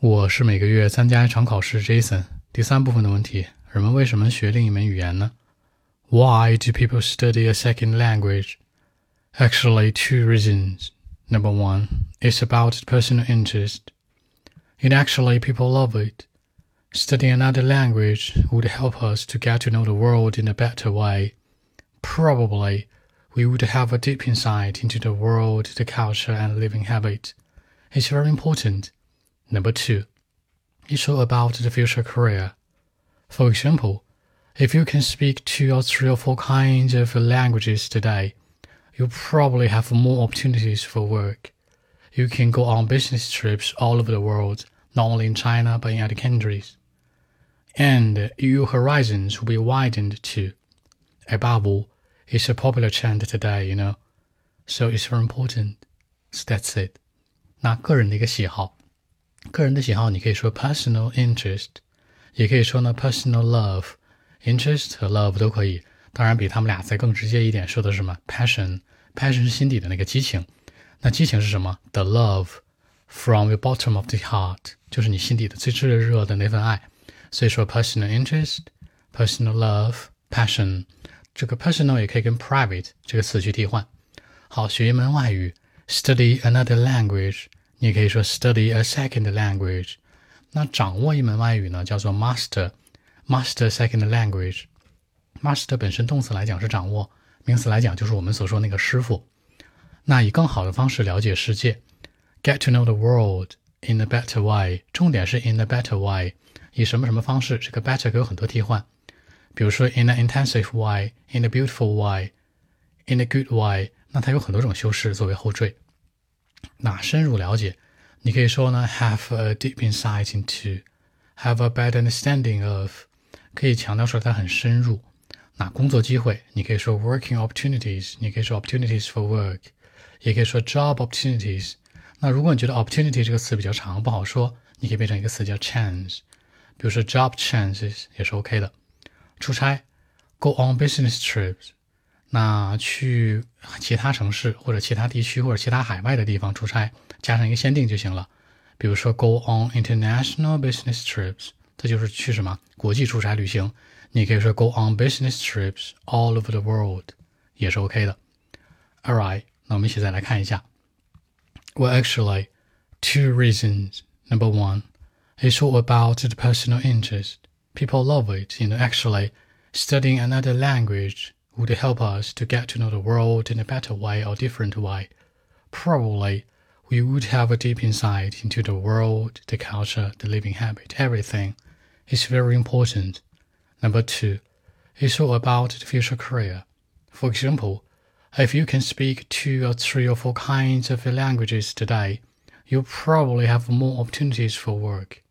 我是每个月参加一场考试，Jason。第三部分的问题：人们为什么学另一门语言呢？Why do people study a second language? Actually, two reasons. Number one, it's about personal interest. And actually, people love it. Studying another language would help us to get to know the world in a better way. Probably, we would have a deep insight into the world, the culture, and living habit. It's very important. Number two, it's all about the future career. For example, if you can speak two or three or four kinds of languages today, you probably have more opportunities for work. You can go on business trips all over the world, not only in China but in other countries. And your horizons will be widened too. Above all, it's a popular trend today, you know. So it's very important. So that's it. 那个人的一个喜好。 个人的喜好，你可以说 personal interest，也可以说呢 personal love，interest 和 love 都可以。当然，比他们俩再更直接一点，说的是什么 passion，passion 是心底的那个激情。那激情是什么？The love from the bottom of the heart，就是你心底的最炽热的那份爱。所以说 personal interest，personal love，passion，这个 personal 也可以跟 private 这个词去替换。好，学一门外语，study another language。你可以说 study a second language。那掌握一门外语呢，叫做 master，master second language。master 本身动词来讲是掌握，名词来讲就是我们所说那个师傅。那以更好的方式了解世界，get to know the world in a better way。重点是 in a better way，以什么什么方式？这个 better 可有很多替换，比如说 in an intensive way，in a beautiful way，in a good way。那它有很多种修饰作为后缀。 那深入了解，你可以说呢，have a deep insight into，have a better understanding of，可以强调说它很深入。那工作机会，你可以说 working opportunities，你可以说 opportunities for work，也可以说 job opportunities。那如果你觉得 opportunity 这个词比较长不好说，你可以变成一个词叫 chance，比如说 job chances 也是 OK 的。出差，go on business trips。 那去其他城市或者其他地区或者其他海外的地方出差，加上一个限定就行了。比如说，go on international business trips，这就是去什么国际出差旅行。你可以说 go on business trips all over the world，也是 OK 的。All right，那我们一起再来看一下。Well, actually, two reasons. Number one, it's all about the personal interest. People love it. You know, actually, studying another language would help us to get to know the world in a better way or different way. Probably, we would have a deep insight into the world, the culture, the living habit, everything. It's very important. Number two, it's all about the future career. For example, if you can speak two or three or four kinds of languages today, you probably have more opportunities for work.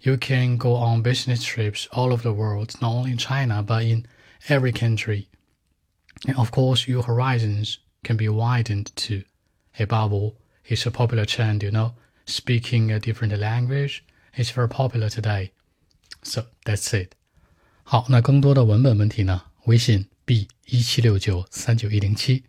You can go on business trips all over the world, not only in China, but in every country. And of course, your horizons can be widened too. Above all, it's a popular trend, you know. Speaking a different language is very popular today. So that's it. 好，那更多的文本问题呢？微信 b 一七六九三九一零七。